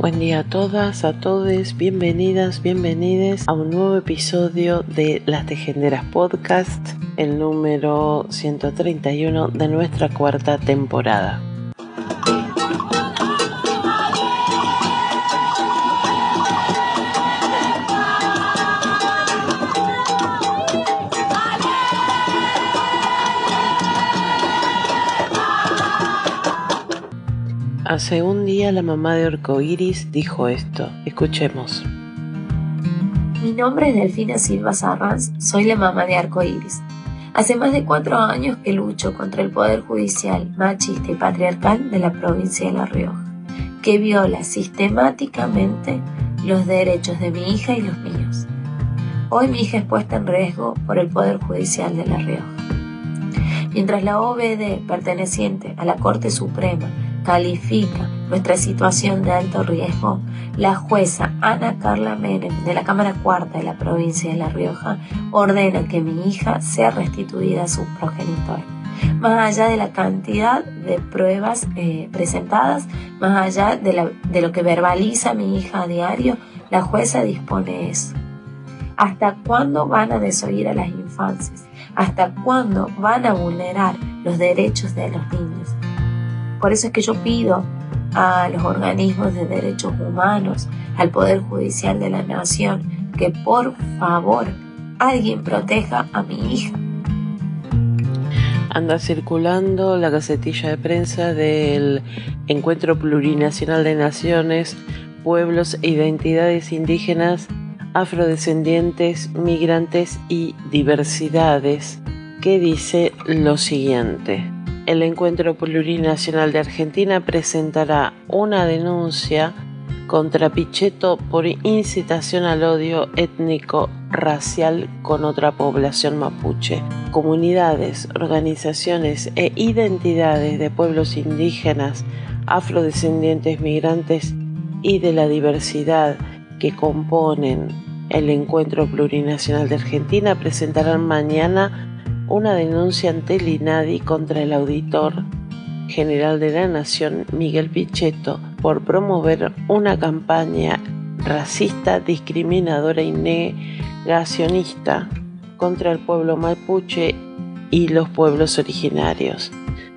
Buen día a todas, a todos, bienvenidas, bienvenides a un nuevo episodio de Las Tejenderas Podcast, el número 131 de nuestra cuarta temporada. Hace un día la mamá de Orcoiris dijo esto. Escuchemos. Mi nombre es Delfina Silva Sarrans, soy la mamá de Arcoiris. Hace más de cuatro años que lucho contra el poder judicial machista y patriarcal de la provincia de La Rioja, que viola sistemáticamente los derechos de mi hija y los míos. Hoy mi hija es puesta en riesgo por el poder judicial de La Rioja. Mientras la OBD perteneciente a la Corte Suprema califica nuestra situación de alto riesgo, la jueza Ana Carla Menem de la Cámara Cuarta de la provincia de La Rioja ordena que mi hija sea restituida a su progenitor. Más allá de la cantidad de pruebas eh, presentadas, más allá de, lo que verbaliza mi hija a diario, la jueza dispone eso. ¿Hasta cuándo van a desoír a las infancias? ¿Hasta cuándo van a vulnerar los derechos de los niños? Por eso es que yo pido a los organismos de derechos humanos, al Poder Judicial de la Nación, que por favor alguien proteja a mi hija. Anda circulando la gacetilla de prensa del Encuentro Plurinacional de Naciones, Pueblos e Identidades Indígenas, Afrodescendientes, Migrantes y Diversidades, que dice lo siguiente el Encuentro Plurinacional de Argentina presentará una denuncia contra Pichetto por incitación al odio étnico racial con otra población mapuche. Comunidades, organizaciones e identidades de pueblos indígenas, afrodescendientes, migrantes y de la diversidad que componen el Encuentro Plurinacional de Argentina presentarán mañana una denuncia ante el INADI contra el auditor general de la Nación, Miguel Pichetto, por promover una campaña racista, discriminadora y negacionista contra el pueblo mapuche y los pueblos originarios.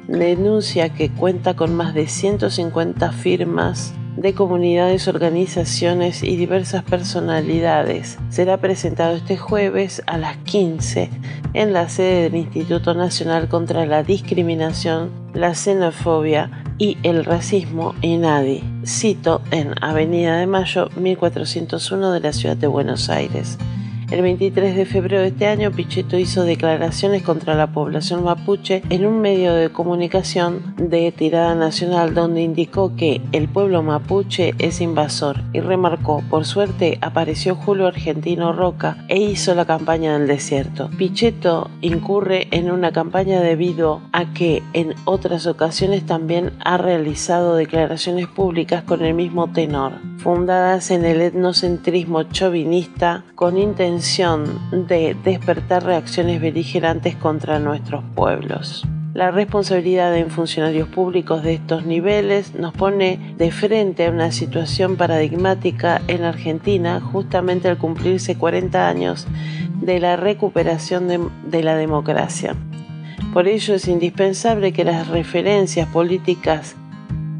Denuncia que cuenta con más de 150 firmas de comunidades, organizaciones y diversas personalidades. Será presentado este jueves a las 15 en la sede del Instituto Nacional contra la Discriminación, la Xenofobia y el Racismo INADI, cito en Avenida de Mayo 1401 de la ciudad de Buenos Aires. El 23 de febrero de este año, Pichetto hizo declaraciones contra la población mapuche en un medio de comunicación de tirada nacional donde indicó que el pueblo mapuche es invasor y remarcó, por suerte apareció Julio Argentino Roca e hizo la campaña del desierto. Pichetto incurre en una campaña debido a que en otras ocasiones también ha realizado declaraciones públicas con el mismo tenor, fundadas en el etnocentrismo chauvinista con intención de despertar reacciones beligerantes contra nuestros pueblos. La responsabilidad de funcionarios públicos de estos niveles nos pone de frente a una situación paradigmática en Argentina justamente al cumplirse 40 años de la recuperación de, de la democracia. Por ello es indispensable que las referencias políticas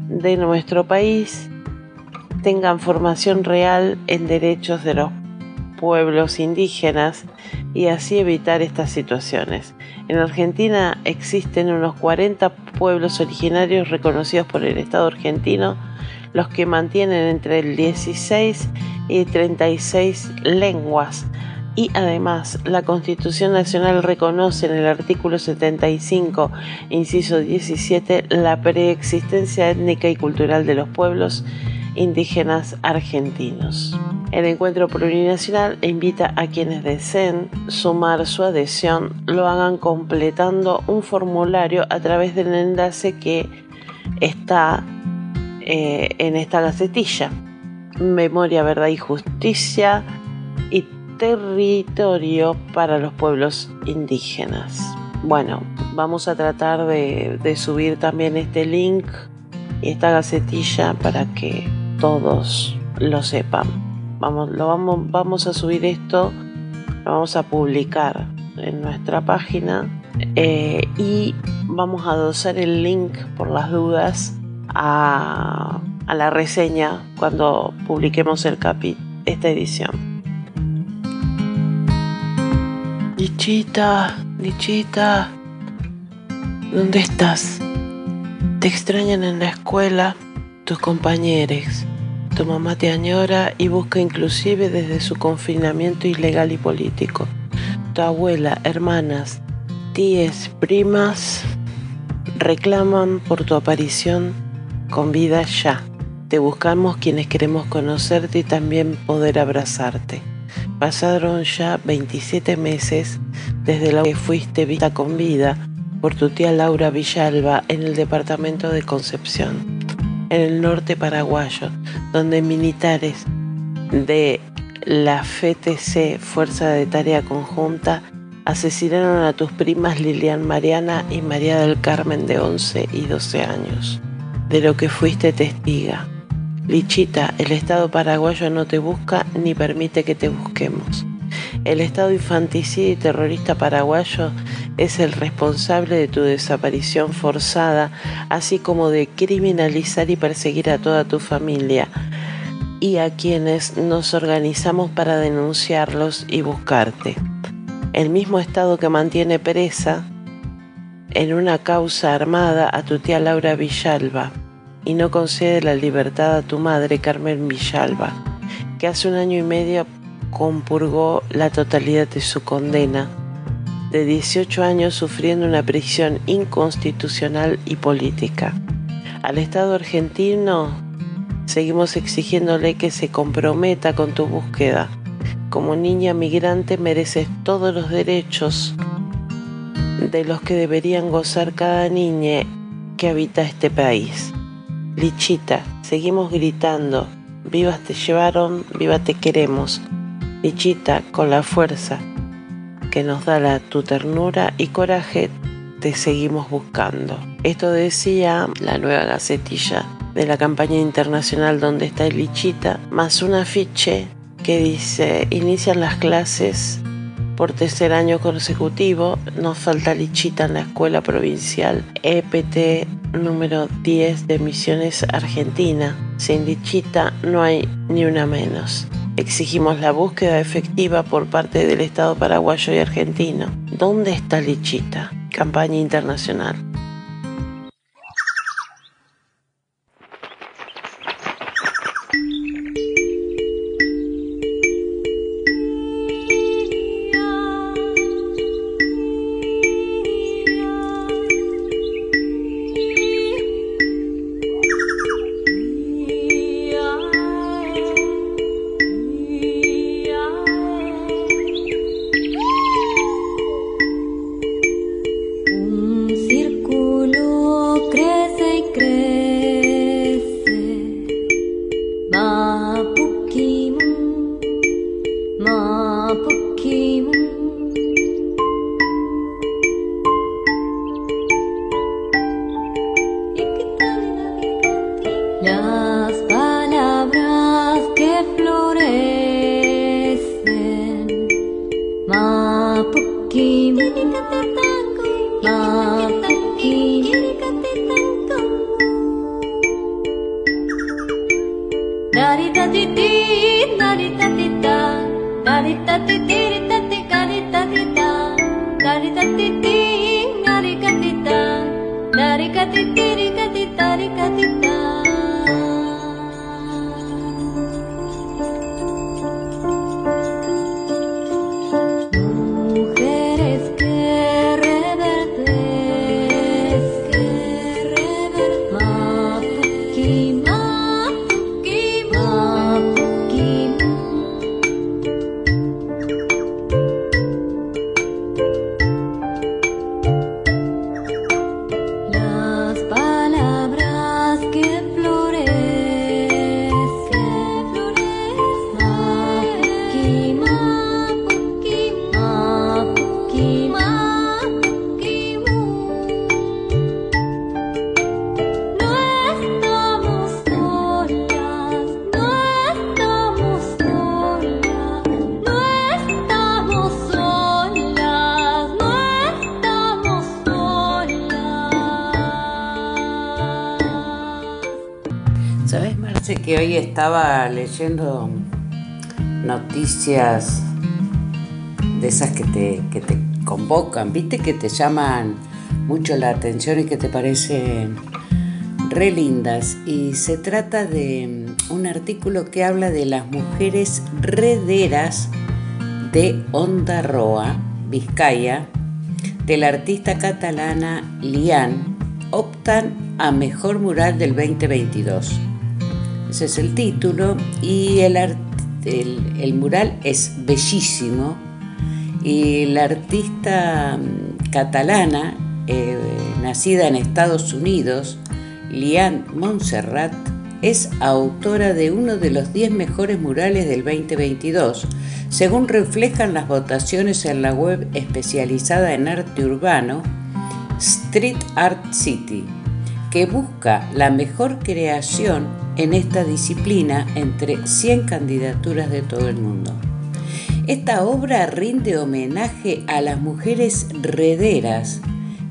de nuestro país tengan formación real en derechos de los pueblos indígenas y así evitar estas situaciones. En Argentina existen unos 40 pueblos originarios reconocidos por el Estado argentino, los que mantienen entre el 16 y 36 lenguas y además la Constitución Nacional reconoce en el artículo 75, inciso 17, la preexistencia étnica y cultural de los pueblos indígenas argentinos. El encuentro plurinacional invita a quienes deseen sumar su adhesión, lo hagan completando un formulario a través del enlace que está eh, en esta gacetilla. Memoria, Verdad y Justicia y territorio para los pueblos indígenas. Bueno, vamos a tratar de, subir también este link y esta gacetilla para que todos lo sepan. Vamos, lo vamos, vamos a subir esto, lo vamos a publicar en nuestra página eh, y vamos a adosar el link por las dudas a, a la reseña cuando publiquemos el capi esta edición. Lichita, Lichita, ¿dónde estás? Te extrañan en la escuela tus compañeros. Tu mamá te añora y busca inclusive desde su confinamiento ilegal y político. Tu abuela, hermanas, tíes, primas reclaman por tu aparición con vida ya. Te buscamos quienes queremos conocerte y también poder abrazarte. Pasaron ya 27 meses desde la que fuiste vista con vida por tu tía Laura Villalba en el departamento de Concepción, en el norte paraguayo, donde militares de la FTC, Fuerza de Tarea Conjunta, asesinaron a tus primas Lilian Mariana y María del Carmen de 11 y 12 años, de lo que fuiste testiga. Lichita, el Estado paraguayo no te busca ni permite que te busquemos. El Estado infanticida y terrorista paraguayo es el responsable de tu desaparición forzada, así como de criminalizar y perseguir a toda tu familia y a quienes nos organizamos para denunciarlos y buscarte. El mismo Estado que mantiene presa en una causa armada a tu tía Laura Villalba y no concede la libertad a tu madre Carmen Villalba, que hace un año y medio compurgó la totalidad de su condena, de 18 años sufriendo una prisión inconstitucional y política. Al Estado argentino seguimos exigiéndole que se comprometa con tu búsqueda. Como niña migrante mereces todos los derechos de los que deberían gozar cada niña que habita este país. Lichita, seguimos gritando, vivas te llevaron, viva te queremos. Lichita, con la fuerza que nos da tu ternura y coraje, te seguimos buscando. Esto decía la nueva gacetilla de la campaña internacional donde está Lichita, más un afiche que dice, inician las clases por tercer año consecutivo, nos falta Lichita en la escuela provincial EPT número 10 de Misiones Argentina. Sin Lichita no hay ni una menos. Exigimos la búsqueda efectiva por parte del Estado paraguayo y argentino. ¿Dónde está Lichita? Campaña internacional. Que hoy estaba leyendo noticias de esas que te, que te convocan, viste que te llaman mucho la atención y que te parecen re lindas. Y se trata de un artículo que habla de las mujeres rederas de Onda Roa, Vizcaya, de la artista catalana Lian, optan a Mejor Mural del 2022. Ese es el título y el, el, mural es bellísimo. Y la artista mm, catalana, eh, nacida en Estados Unidos, Liane Montserrat, es autora de uno de los 10 mejores murales del 2022, según reflejan las votaciones en la web especializada en arte urbano Street Art City, que busca la mejor creación en esta disciplina entre 100 candidaturas de todo el mundo. Esta obra rinde homenaje a las mujeres rederas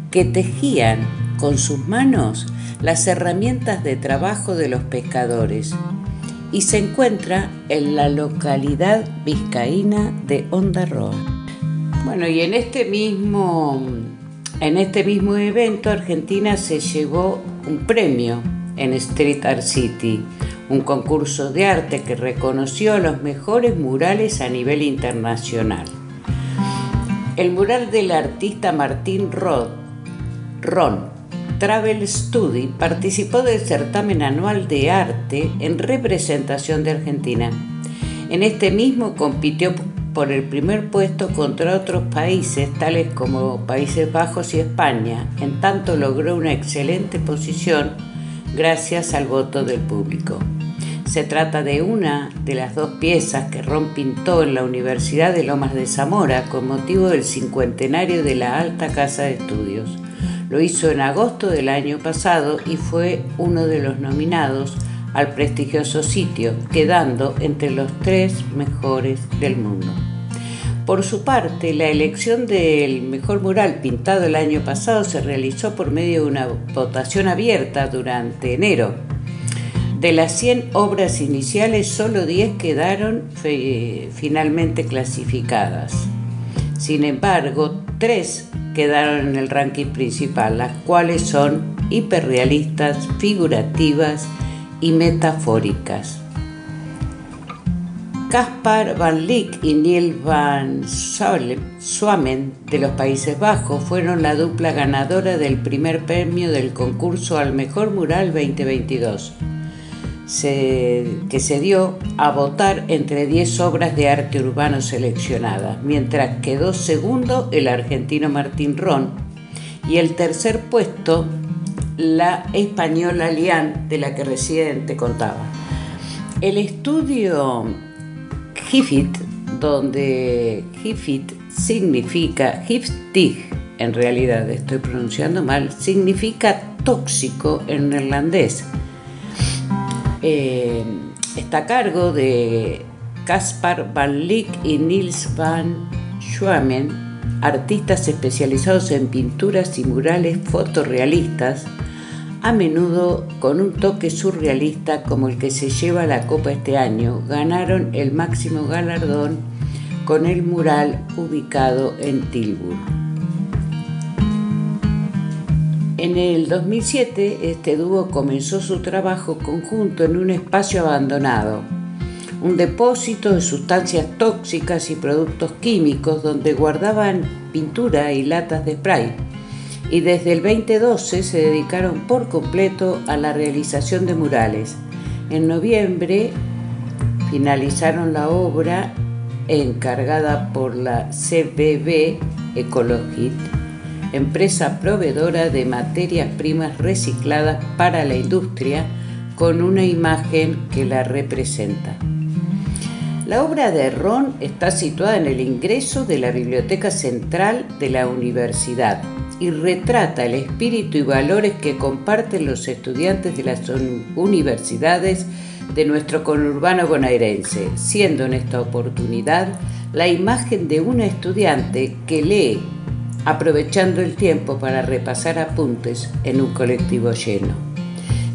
que tejían con sus manos las herramientas de trabajo de los pescadores y se encuentra en la localidad vizcaína de Ondarroa. Bueno, y en este mismo en este mismo evento Argentina se llevó un premio en Street Art City, un concurso de arte que reconoció los mejores murales a nivel internacional. El mural del artista Martín Rod, Ron Travel Study participó del certamen anual de arte en representación de Argentina. En este mismo compitió por el primer puesto contra otros países tales como Países Bajos y España, en tanto logró una excelente posición gracias al voto del público. Se trata de una de las dos piezas que Ron pintó en la Universidad de Lomas de Zamora con motivo del cincuentenario de la Alta Casa de Estudios. Lo hizo en agosto del año pasado y fue uno de los nominados al prestigioso sitio, quedando entre los tres mejores del mundo. Por su parte, la elección del mejor mural pintado el año pasado se realizó por medio de una votación abierta durante enero. De las 100 obras iniciales, solo 10 quedaron finalmente clasificadas. Sin embargo, 3 quedaron en el ranking principal, las cuales son hiperrealistas, figurativas y metafóricas. Caspar van Lyck y Neil van Swamen de los Países Bajos fueron la dupla ganadora del primer premio del concurso al mejor mural 2022, que se dio a votar entre 10 obras de arte urbano seleccionadas, mientras quedó segundo el argentino Martín Ron y el tercer puesto la española Lian, de la que recién te contaba. El estudio Hifit, donde Hifit significa Hiftig, en realidad estoy pronunciando mal, significa tóxico en neerlandés. Eh, está a cargo de Caspar van Lyck y Niels van Schwamen, artistas especializados en pinturas y murales fotorrealistas a menudo con un toque surrealista como el que se lleva la copa este año, ganaron el máximo galardón con el mural ubicado en Tilburg. En el 2007 este dúo comenzó su trabajo conjunto en un espacio abandonado, un depósito de sustancias tóxicas y productos químicos donde guardaban pintura y latas de spray. Y desde el 2012 se dedicaron por completo a la realización de murales. En noviembre finalizaron la obra encargada por la CBB Ecologit, empresa proveedora de materias primas recicladas para la industria, con una imagen que la representa. La obra de Ron está situada en el ingreso de la Biblioteca Central de la Universidad y retrata el espíritu y valores que comparten los estudiantes de las universidades de nuestro conurbano bonaerense, siendo en esta oportunidad la imagen de una estudiante que lee, aprovechando el tiempo para repasar apuntes en un colectivo lleno.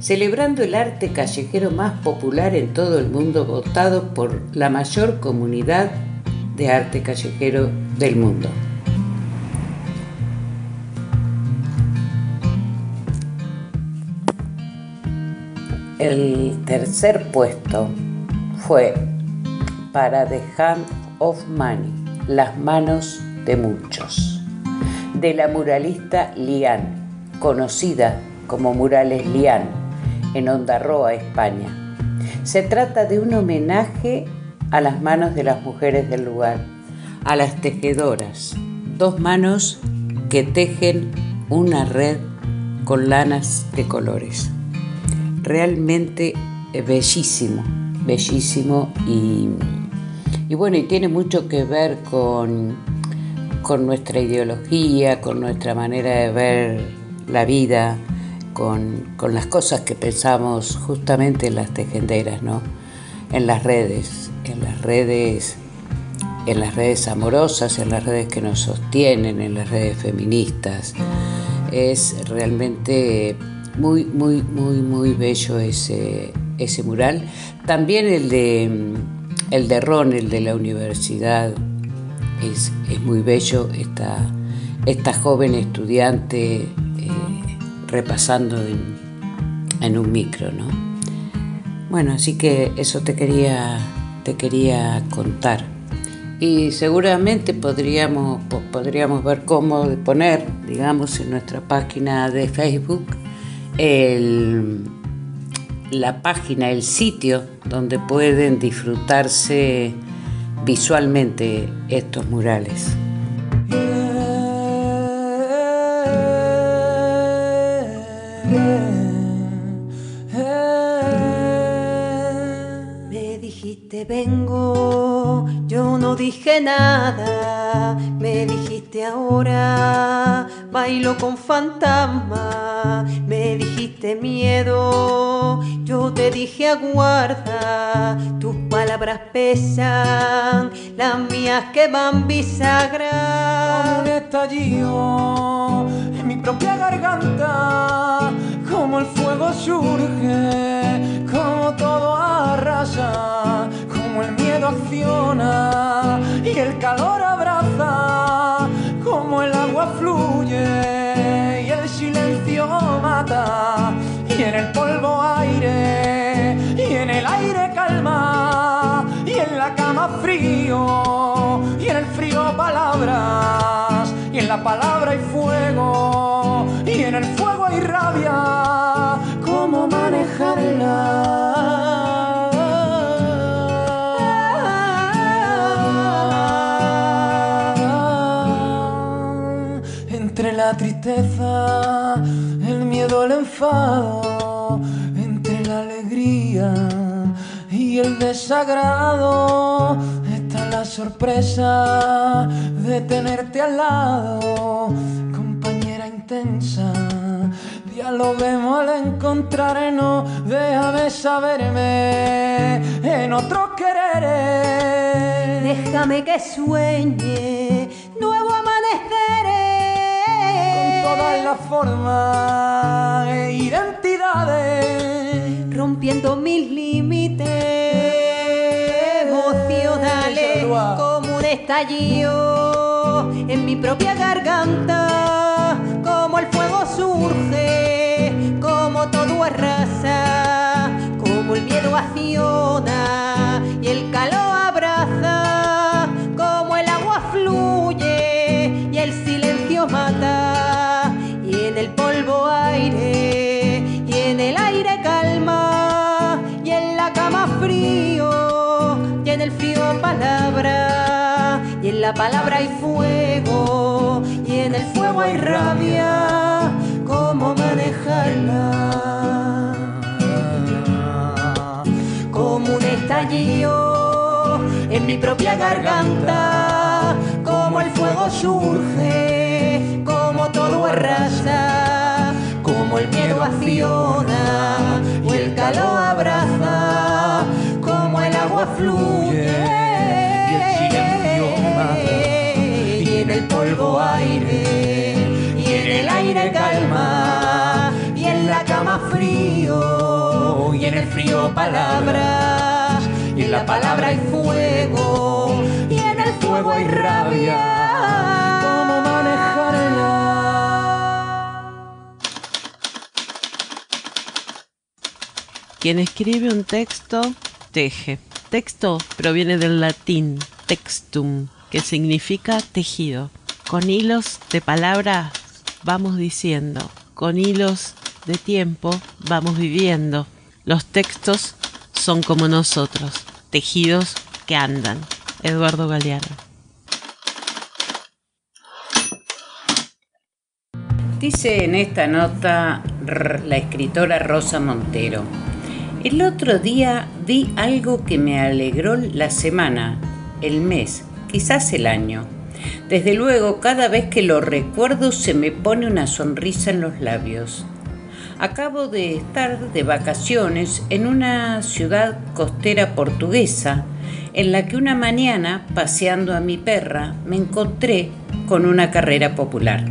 Celebrando el arte callejero más popular en todo el mundo, votado por la mayor comunidad de arte callejero del mundo. El tercer puesto fue para The Hand of Money, Las manos de muchos, de la muralista Lian, conocida como Murales Lian, en Ondarroa, España. Se trata de un homenaje a las manos de las mujeres del lugar, a las tejedoras, dos manos que tejen una red con lanas de colores realmente bellísimo, bellísimo y, bueno, y tiene mucho que ver con, con nuestra ideología, con nuestra manera de ver la vida, con, con, las cosas que pensamos justamente en las tejenderas, ¿no? En las redes, en las redes, en las redes amorosas, en las redes que nos sostienen, en las redes feministas. Es realmente muy, muy, muy, muy bello ese, ese mural. También el de, el de Ron, el de la universidad, es, muy bello. Esta, esta joven estudiante eh, repasando en, en, un micro, ¿no? Bueno, así que eso te quería, te quería contar. Y seguramente podríamos, podríamos ver cómo poner, digamos, en nuestra página de Facebook el, la página, el sitio donde pueden disfrutarse visualmente estos murales. Me dijiste vengo, yo no dije nada, me ahora, bailo con fantasma, me dijiste miedo, yo te dije aguarda, tus palabras pesan, las mías que van bisagras. Como un estallido en mi propia garganta, como el fuego surge, el miedo, el enfado, entre la alegría y el desagrado, está la sorpresa de tenerte al lado, compañera intensa. Dialoguemos al encontrarnos, déjame saberme en otros quereres. Déjame que sueñe todas las formas e identidades. rompiendo mis límites. Emocionales como un estallido en mi propia garganta, la palabra hay fuego, y en el fuego hay rabia, cómo manejarla, como un estallido en mi propia garganta, como el fuego surge, como todo arrasa, como el miedo acciona y el calor abraza, como el agua fluye y en el polvo aire, y en el aire calma, y en la cama frío, y en el frío palabra, y en la palabra hay fuego, y en el fuego hay rabia. Quien escribe un texto, teje. Texto proviene del latín textum, que significa tejido. Con hilos de palabras vamos diciendo, con hilos de tiempo vamos viviendo. Los textos son como nosotros, tejidos que andan. Eduardo Galeano. Dice en esta nota la escritora Rosa Montero, el otro día vi algo que me alegró la semana, el mes, quizás el año. Desde luego, cada vez que lo recuerdo se me pone una sonrisa en los labios. Acabo de estar de vacaciones en una ciudad costera portuguesa, en la que una mañana, paseando a mi perra, me encontré con una carrera popular.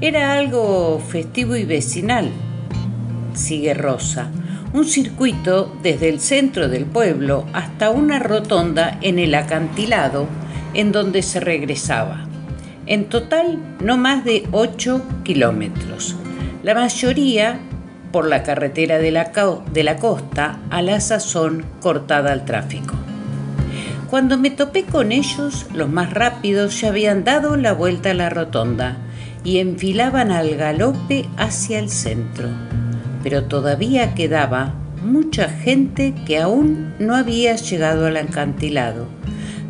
Era algo festivo y vecinal, sigue Rosa, un circuito desde el centro del pueblo hasta una rotonda en el acantilado en donde se regresaba. En total, no más de 8 kilómetros. La mayoría por la carretera de la, de la costa, a la sazón cortada al tráfico. Cuando me topé con ellos, los más rápidos ya habían dado la vuelta a la rotonda y enfilaban al galope hacia el centro. Pero todavía quedaba mucha gente que aún no había llegado al acantilado,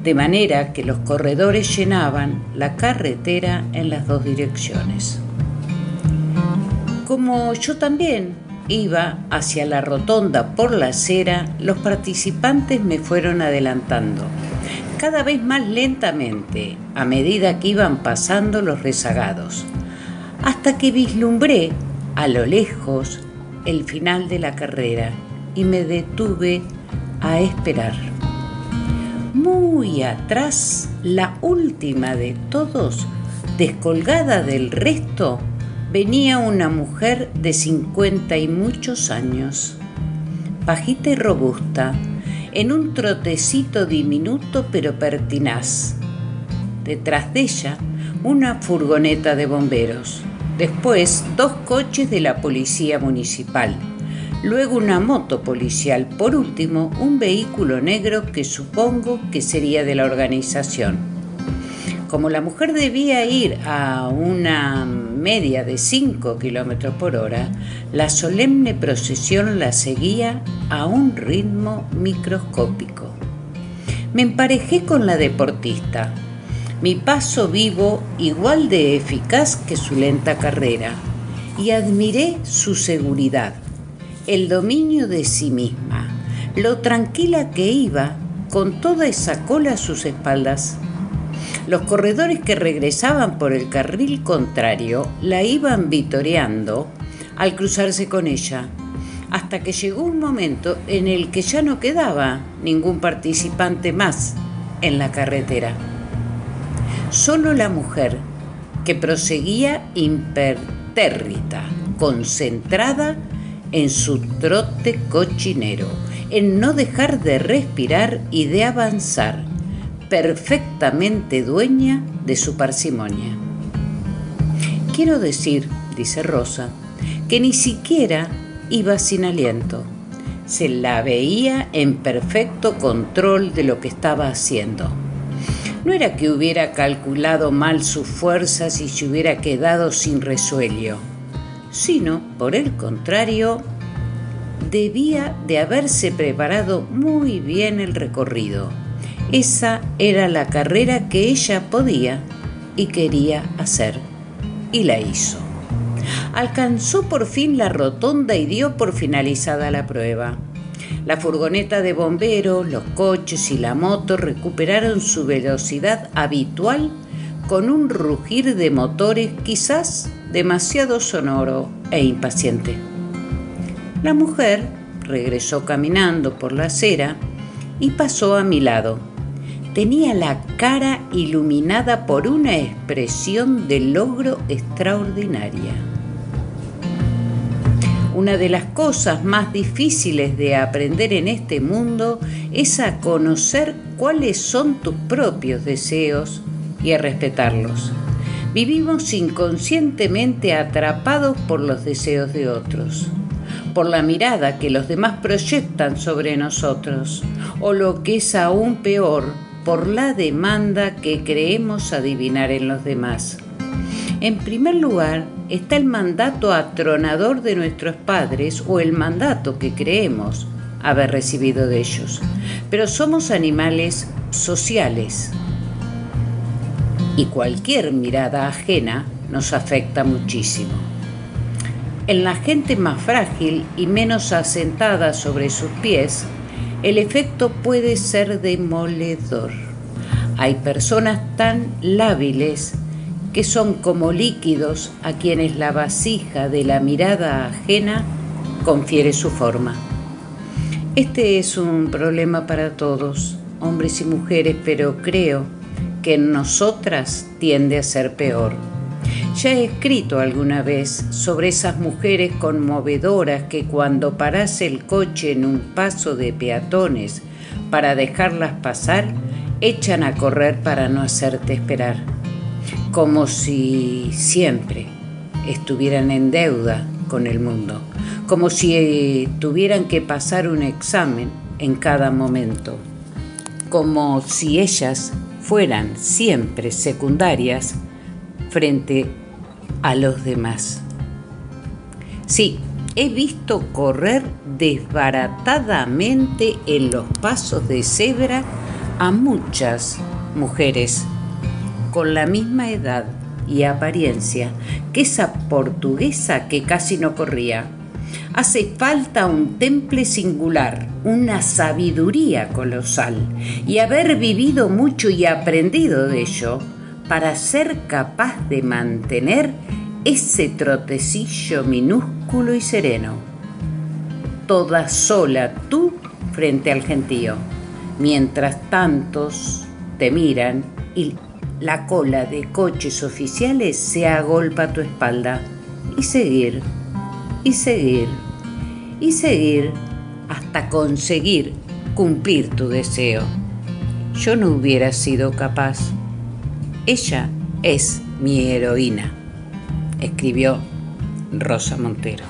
de manera que los corredores llenaban la carretera en las dos direcciones. Como yo también iba hacia la rotonda por la acera, los participantes me fueron adelantando, cada vez más lentamente, a medida que iban pasando los rezagados, hasta que vislumbré a lo lejos el final de la carrera y me detuve a esperar. Muy atrás, la última de todos, descolgada del resto, venía una mujer de cincuenta y muchos años, bajita y robusta, en un trotecito diminuto pero pertinaz. Detrás de ella, una furgoneta de bomberos. Después, dos coches de la policía municipal. Luego una moto policial. Por último, un vehículo negro que supongo que sería de la organización. Como la mujer debía ir a una media de 5 kilómetros por hora, la solemne procesión la seguía a un ritmo microscópico. Me emparejé con la deportista. Mi paso vivo igual de eficaz que su lenta carrera y admiré su seguridad, el dominio de sí misma, lo tranquila que iba con toda esa cola a sus espaldas. Los corredores que regresaban por el carril contrario la iban vitoreando al cruzarse con ella, hasta que llegó un momento en el que ya no quedaba ningún participante más en la carretera. Solo la mujer, que proseguía impertérrita, concentrada en su trote cochinero, en no dejar de respirar y de avanzar, perfectamente dueña de su parsimonia. Quiero decir, dice Rosa, que ni siquiera iba sin aliento. Se la veía en perfecto control de lo que estaba haciendo. No era que hubiera calculado mal sus fuerzas y se hubiera quedado sin resuello, sino, por el contrario, debía de haberse preparado muy bien el recorrido. Esa era la carrera que ella podía y quería hacer, y la hizo. Alcanzó por fin la rotonda y dio por finalizada la prueba. La furgoneta de bomberos, los coches y la moto recuperaron su velocidad habitual con un rugir de motores quizás demasiado sonoro e impaciente. La mujer regresó caminando por la acera y pasó a mi lado. Tenía la cara iluminada por una expresión de logro extraordinaria. Una de las cosas más difíciles de aprender en este mundo es a conocer cuáles son tus propios deseos y a respetarlos. Vivimos inconscientemente atrapados por los deseos de otros por la mirada que los demás proyectan sobre nosotros, o lo que es aún peor, por la demanda que creemos adivinar en los demás. En primer lugar, está el mandato atronador de nuestros padres o el mandato que creemos haber recibido de ellos. Pero somos animales sociales y cualquier mirada ajena nos afecta muchísimo. En la gente más frágil y menos asentada sobre sus pies, el efecto puede ser demoledor. Hay personas tan lábiles que son como líquidos a quienes la vasija de la mirada ajena confiere su forma. Este es un problema para todos, hombres y mujeres, pero creo que en nosotras tiende a ser peor. Ya he escrito alguna vez sobre esas mujeres conmovedoras que cuando parase el coche en un paso de peatones para dejarlas pasar, echan a correr para no hacerte esperar, como si siempre estuvieran en deuda con el mundo, como si tuvieran que pasar un examen en cada momento, como si ellas fueran siempre secundarias frente a los demás. Sí, he visto correr desbaratadamente en los pasos de cebra a muchas mujeres con la misma edad y apariencia que esa portuguesa que casi no corría. Hace falta un temple singular, una sabiduría colosal y haber vivido mucho y aprendido de ello para ser capaz de mantener ese trotecillo minúsculo y sereno. Toda sola tú frente al gentío, mientras tantos te miran y la cola de coches oficiales se agolpa a tu espalda. Y seguir, y seguir, y seguir hasta conseguir cumplir tu deseo. Yo no hubiera sido capaz. Ella es mi heroína, escribió Rosa Montero.